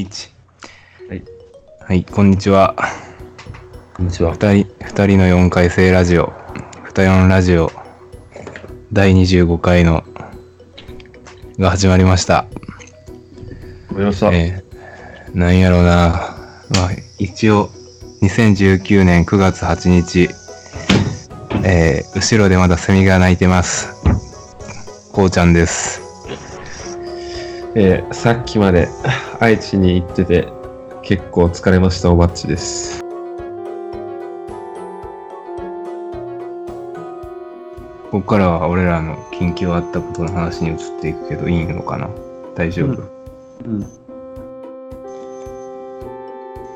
H。はい。はい、こんにちは。こんにちは。二人、二人の四回生ラジオ、二四ラジオ、第25回の、が始まりました。ごめんなさい。えー、なんやろうな。まあ、一応、2019年9月8日、えー、後ろでまだセミが鳴いてます。こうちゃんです。えーさっきまで愛知に行ってて結構疲れましたおばっちです。ここからは俺らの緊急あったことの話に移っていくけどいいのかな？大丈夫、うん。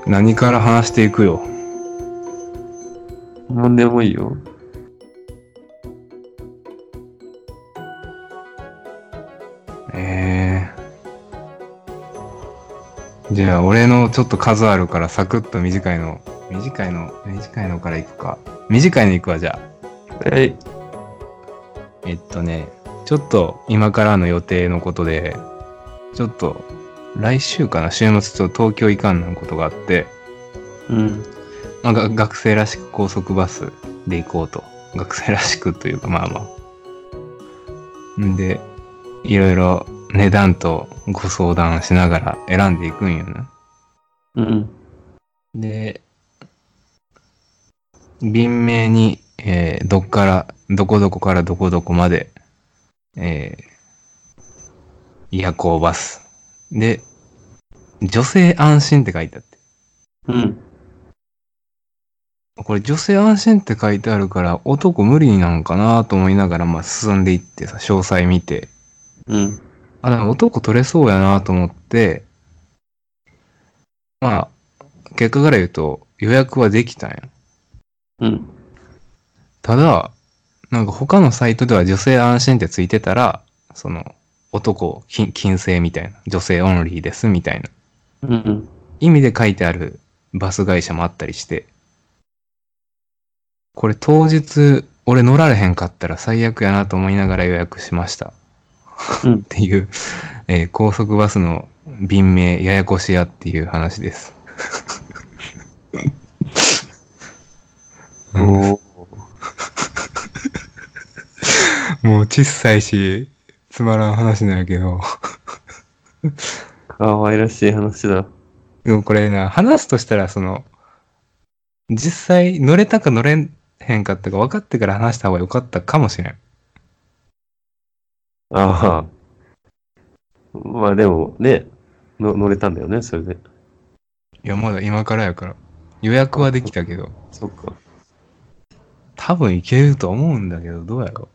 何から話していくよ？なんでもいいよ。じゃあ俺のちょっと数あるからサクッと短いの短いの？短いのからいくか短いのいくわじゃあはい。えっとねちょっと今からの予定のことでちょっと来週かな？週末ちょっと東京行かんなんことがあってうん。まあ、が学生らしく高速バスで行こうと。学生らしくというか、まあまあ。んで、いろいろ値段とご相談しながら選んでいくんよね。うん。で、便名に、えーどっから、どこどこからどこどこまで、えー夜行バス。で、女性安心って書いてあって。うん。これ女性安心って書いてあるから男無理なんかなと思いながらまあ進んでいってさ、詳細見て。うん。あ、でも男取れそうやなと思って、まあ、結果から言うと予約はできたんや。うん。ただ、なんか他のサイトでは女性安心ってついてたら、その男禁禁制みたいな、女性オンリーですみたいなうん。意味で書いてあるバス会社もあったりして、これ当日俺乗られへんかったら最悪やなと思いながら予約しました。うん っていう、えー高速バスの便名ややこしやっていう話です。おー。もう小さいし、つまらん話なんやけど。かわいらしい話だ。でもこれな、話すとしたらその、実際乗れたか乗れへんかったか分かってから話した方が良かったかもしれん。ああ。まあでもね、の乗れたんだよね、それで。いや、まだ今からやから。予約はできたけど、そっか。多分行けると思うんだけど、どうやろ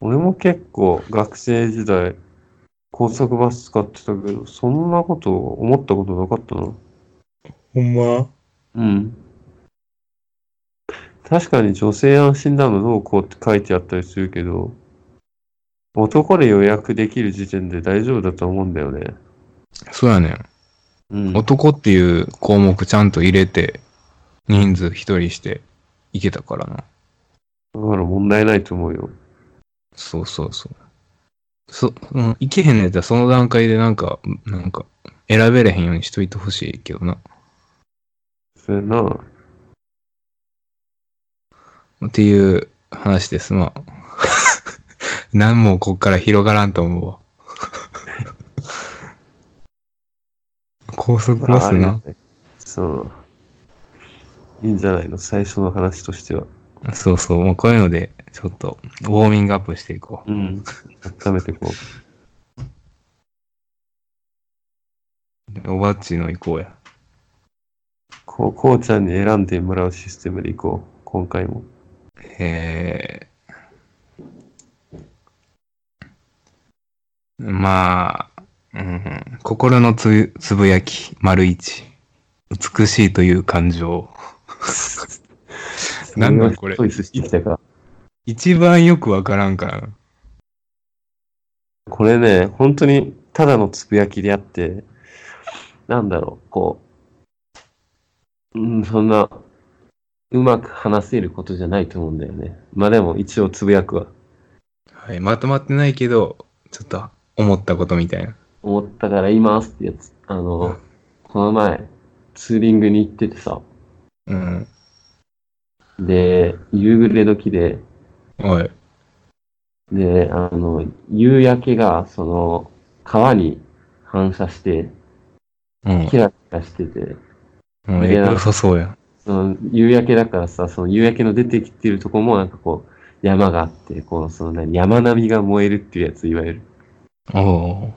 俺も結構学生時代、高速バス使ってたけど、そんなこと思ったことなかったな。ほんま？うん。確かに女性安心だのどうこうって書いてあったりするけど、男で予約できる時点で大丈夫だと思うんだよね。そうやねん。うん。男っていう項目ちゃんと入れて、人数一人して行けたからな。だから問題ないと思うよ。そうそうそう。そ、うん、行けへんのやったらその段階でなんか、なんか、選べれへんようにしといてほしいけどな。それな。っていう話です。まあ。何もこっから広がらんと思うわ。高速バスな？そう。いいんじゃないの？最初の話としては。そうそう。もうこういうので、ちょっと、ウォーミングアップしていこう。うん。温めてこおばっちの行こうや。う。こう、こうちゃんに選んでもらうシステムでいこう。今回も。えまあ、うん、心のつつぶやき、丸一。美しいという感情。なんこれ。一番よくわからんからな。これね、本当にただのつぶやきであって、なんだろう、こう、うん、そんな、うまく話せることじゃないと思うんだよね。まあでも一応つぶやくわ。はい、まとまってないけど、ちょっと思ったことみたいな。思ったから言いますってやつ。あの、この前、ツーリングに行っててさ、うん。で、夕暮れ時で、おい。で、あの、夕焼けが、その、川に反射して、うん。キラキラしてて、うん、え良さそうやん。その、夕焼けだからさ、その夕焼けの出てきてるとこも、なんかこう、山があって、こう、その何、山並みが燃えるっていうやつ、いわゆる。おお。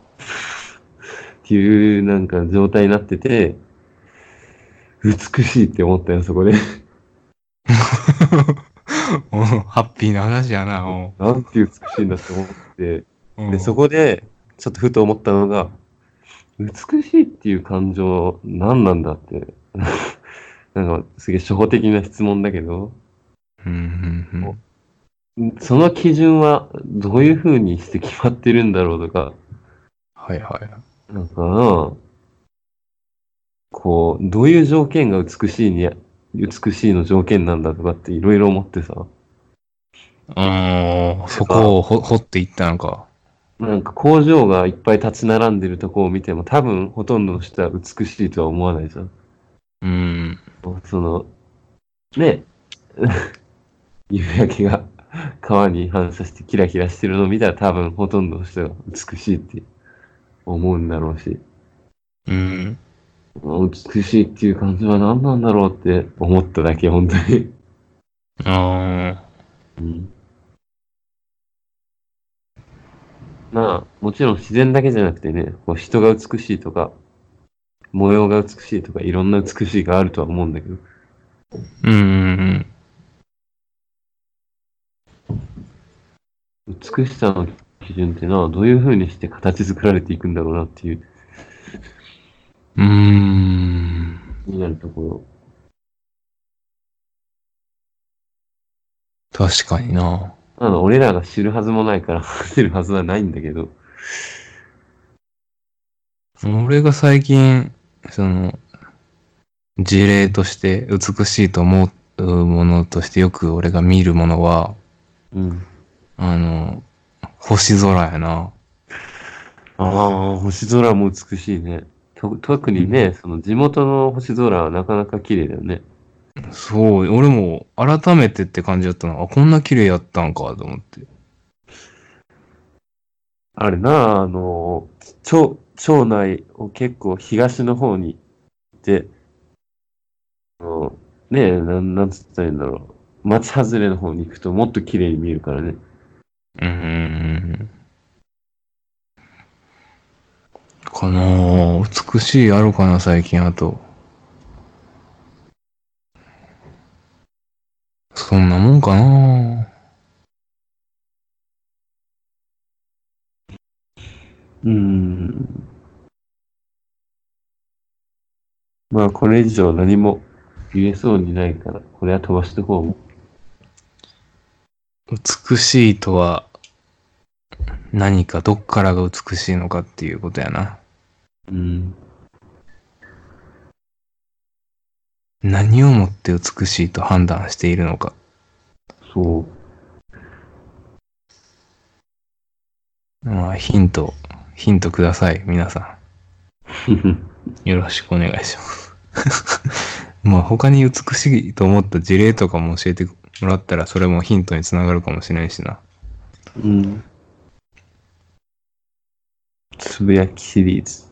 っていう、なんか状態になってて、美しいって思ったよ、そこで。おハッピーな話やな、おなんて美しいんだって思って、うで、そこで、ちょっとふと思ったのが、美しいっていう感情、何なんだって。なんか、すげえ初歩的な質問だけど、うん、うん、うん。その基準はどういう風にして決まってるんだろうとか、はいはい。なんかな、こう、どういう条件が美しいに、美しいの条件なんだとかっていろいろ思ってさ、ああ、そこをほ掘っていったのか。なんか工場がいっぱい立ち並んでるとこを見ても多分ほとんどの人は美しいとは思わないじゃん。うん。その、ね、夕焼けが川に反射してキラキラしてるのを見たら多分ほとんどの人が美しいって思うんだろうし、うん。美しいっていう感じは何なんだろうって思っただけ、本当に。ああ。うんまあ、もちろん自然だけじゃなくてね、こう人が美しいとか、模様が美しいとか、いろんな美しいがあるとは思うんだけど、うん、うん、美しさの基準ってのはどういう風にして形作られていくんだろうなっていう、うーん。気になるところ。確かにな。あの、俺らが知るはずもないから話せるはずはないんだけど、俺が最近、その、事例として美しいと思うものとしてよく俺が見るものは、うん。あの、星空やな。ああ、星空も美しいね。と特にね、その地元の星空はなかなか綺麗だよね。そう、俺も改めてって感じだったな。あ、こんな綺麗やったんかと思って。あれな、あの、町、町内を結構東の方に行って、あのねえ、なん、なんつったらいいんだろう。町外れの方に行くともっと綺麗に見えるからね。うんうん。かな美しいあるかな、最近あと。そんなもんかなうん。まあ、これ以上何も言えそうにないから、これは飛ばしてこう。美しいとは、何かどっからが美しいのかっていうことやな。うん。何をもって美しいと判断しているのか。そう。まあ、ヒント、ヒントください、皆さん。よろしくお願いします。まあ、他に美しいと思った事例とかも教えてもらったら、それもヒントにつながるかもしれんしな。うん。つぶやきシリーズ。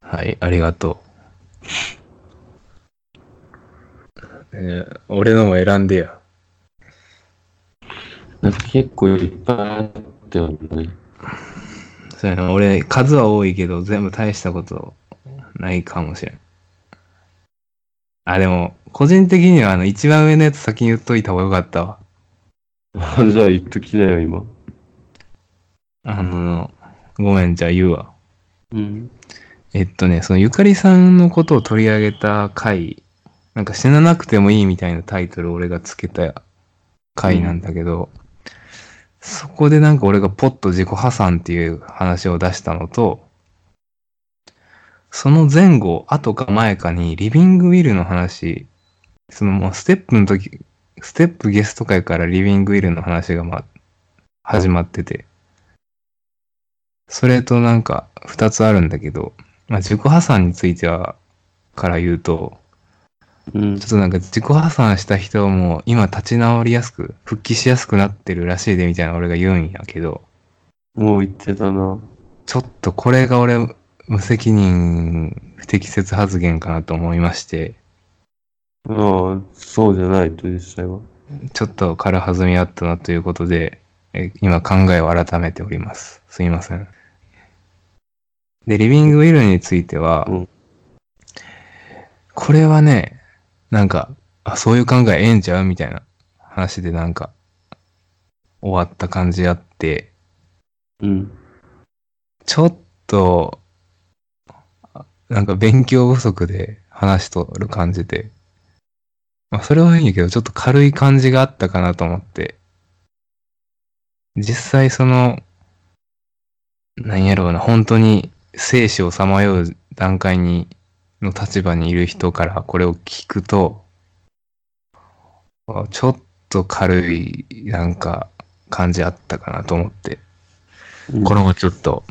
はい、ありがとう。えー俺のも選んでや。なんか結構いっぱいあったよね。そうやな、俺、数は多いけど、全部大したことないかもしれん。あ、でも、個人的には、あの、一番上のやつ先に言っといた方がよかったわ。あじゃあ言っときなよ、今。あの、ごめん、じゃあ言うわ。うん。えっとね、そのゆかりさんのことを取り上げた回、なんか死ななくてもいいみたいなタイトルを俺がつけた回なんだけど、そこでなんか俺がポッと自己破産っていう話を出したのと、その前後、後か前かにリビングウィルの話、そのもうステップの時、ステップゲスト会からリビングウィルの話がまあ始まってて、それとなんか二つあるんだけど、まあ、自己破産については、から言うと、うんちょっ。となんか自己破産した人も今立ち直りやすく、復帰しやすくなってるらしいでみたいな俺が言うんやけど、もう言ってたな。ちょっとこれが俺、無責任、不適切発言かなと思いまして、ああ、そうじゃないと実際は。ちょっと軽はずみあったなということで、え今考えを改めております。すいません。で、リビングウィルについては、うんこれはね、なんか、あ、そういう考えええんちゃうみたいな話でなんか、終わった感じあって、うん。ちょっと、あなんか勉強不足で話しとる感じで、まあそれはいいんやけど、ちょっと軽い感じがあったかなと思って、実際その、なんやろうな、本当に生死をさまよう段階に、の立場にいる人からこれを聞くと、あちょっと軽い、なんか、感じあったかなと思って、うん。これもちょっと、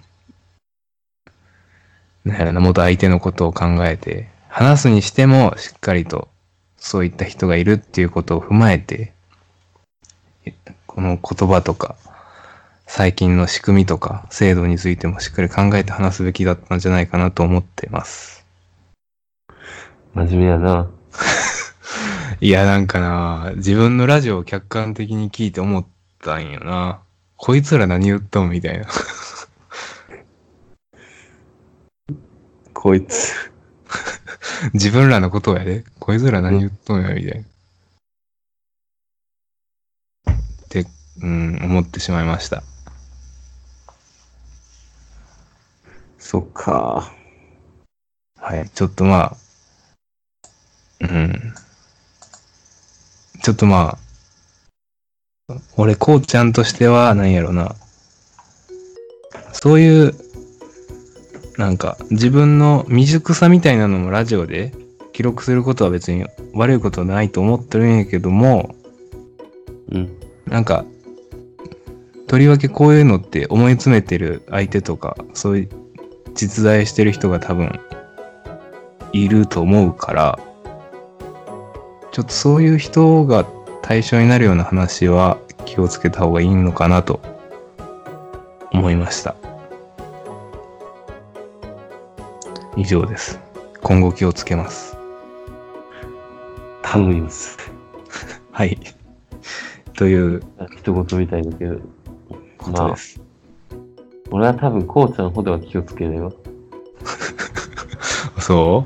なんやろな、もっと相手のことを考えて、話すにしてもしっかりとそういった人がいるっていうことを踏まえて、この言葉とか、最近の仕組みとか制度についてもしっかり考えて話すべきだったんじゃないかなと思ってます。真面目やな。いや、なんかな、自分のラジオを客観的に聞いて思ったんよな。こいつら何言っとんみたいな。こいつ。自分らのことをやで。こいつら何言っとんや、みたいな。って、うん、思ってしまいました。そっか。はい。ちょっとまあ、うん。ちょっとまあ、俺、こうちゃんとしては、なんやろな。そういう、なんか、自分の未熟さみたいなのもラジオで記録することは別に悪いことないと思ってるんやけども、うん。なんか、とりわけこういうのって思い詰めてる相手とか、そういう実在してる人が多分いると思うから、ちょっとそういう人が対象になるような話は気をつけた方がいいのかなと思いました。以上です。今後気をつけます。頼みます。はい。という一言みたいだけど。ことです。俺は多分、こうちゃんほどは気をつけないわ。そ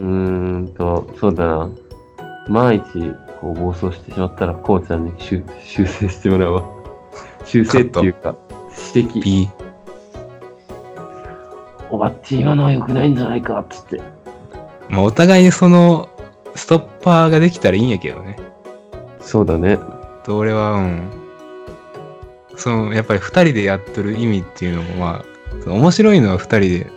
う？うーんと、そうだな。万一、こう、暴走してしまったら、こうちゃんに修修正してもらうわ。修正っていうか、指摘。おばっち、今のは良くないんじゃないか、っつって。まあ、お互いにその、ストッパーができたらいいんやけどね。そうだね。と、俺は、うん。その、やっぱり二人でやっとる意味っていうのも、まあ、その面白いのは二人で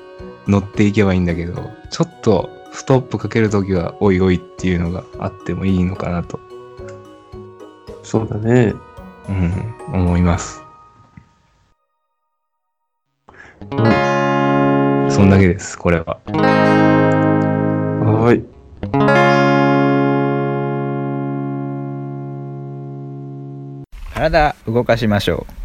乗っていけばいいんだけど、ちょっと、ストップかけるときは、おいおいっていうのがあってもいいのかなと、そうだね。うん、思います。そんだけです、これは。はーい。体動かしましょう